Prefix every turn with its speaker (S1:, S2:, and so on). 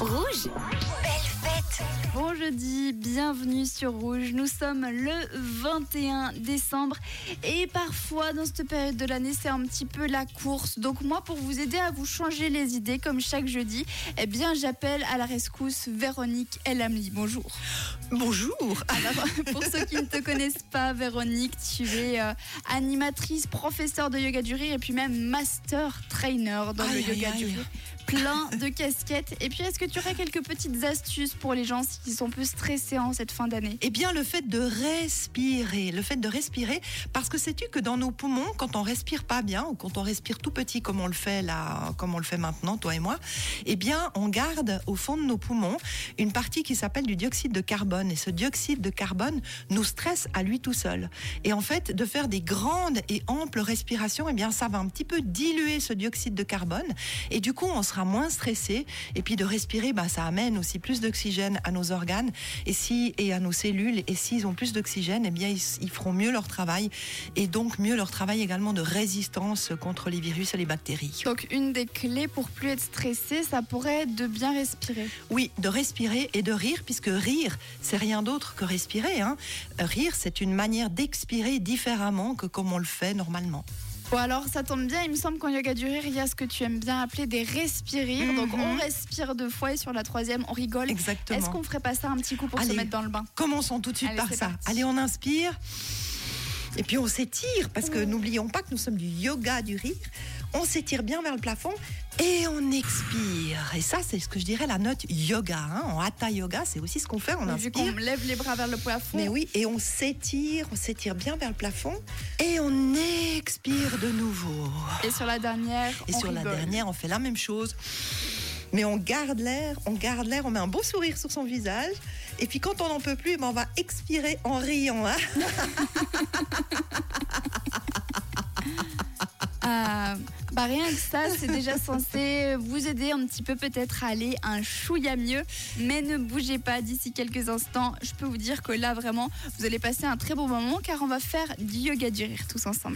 S1: Rouge.
S2: Bon jeudi, bienvenue sur Rouge. Nous sommes le 21 décembre et parfois dans cette période de l'année c'est un petit peu la course. Donc moi pour vous aider à vous changer les idées comme chaque jeudi, eh bien j'appelle à la rescousse Véronique Elamli. Bonjour.
S3: Bonjour.
S2: Alors pour ceux qui ne te connaissent pas Véronique, tu es euh, animatrice, professeure de yoga du rire et puis même master trainer dans le
S3: Aïe, aïe,
S2: yoga du
S3: aïe.
S2: rire. Plein de casquettes. Et puis est-ce que tu aurais quelques petites astuces pour les gens qui sont peu stressés en cette fin d'année
S3: Eh bien, le fait de respirer, le fait de respirer, parce que sais-tu que dans nos poumons, quand on respire pas bien ou quand on respire tout petit comme on le fait là, comme on le fait maintenant, toi et moi, eh bien, on garde au fond de nos poumons une partie qui s'appelle du dioxyde de carbone. Et ce dioxyde de carbone nous stresse à lui tout seul. Et en fait, de faire des grandes et amples respirations, eh bien, ça va un petit peu diluer ce dioxyde de carbone. Et du coup, on sera moins stressé. Et puis de respirer, bah, ça amène aussi plus d'oxygène à nos organes et si et à nos cellules. Et s'ils ont plus d'oxygène, eh bien, ils, ils feront mieux leur travail et donc mieux leur travail également de résistance contre les virus et les bactéries.
S2: Donc une des clés pour plus être stressé, ça pourrait être de bien respirer.
S3: Oui, de respirer et de rire, puisque rire, c'est rien d'autre que respirer. Hein. Rire, c'est une manière d'expirer différemment que comme on le fait normalement.
S2: Bon alors ça tombe bien, il me semble qu'en yoga du rire, il y a ce que tu aimes bien appeler des respirires. Donc
S3: Mhm.
S2: on respire deux fois et sur la troisième, on rigole.
S3: Exactement.
S2: Est-ce qu'on ferait pas ça un petit coup pour se mettre dans le bain?
S3: Commençons tout de suite
S2: Allez,
S3: par ça.
S2: parti.
S3: Allez, on inspire. Et puis on s'étire, parce que n'oublions pas que nous sommes du yoga du rire. On s'étire bien vers le plafond et on expire. Et ça, c'est ce que je dirais la note yoga. hein. En hatha yoga, c'est aussi ce qu'on fait. On inspire.
S2: lève les bras vers le plafond.
S3: Mais oui, et on s'étire, on s'étire bien vers le plafond et on expire de nouveau.
S2: Et sur la dernière,
S3: Et
S2: on
S3: sur la dernière, on fait la même chose. Mais on garde l'air, on garde l'air, on met un beau sourire sur son visage. Et puis quand on n'en peut plus, eh ben, on va expirer en riant. hein.
S2: Ah, bah rien que ça, c'est déjà censé vous aider un petit peu peut-être à aller un chouïa mieux. Mais ne bougez pas d'ici quelques instants. Je peux vous dire que là, vraiment, vous allez passer un très bon moment car on va faire du yoga du rire tous ensemble.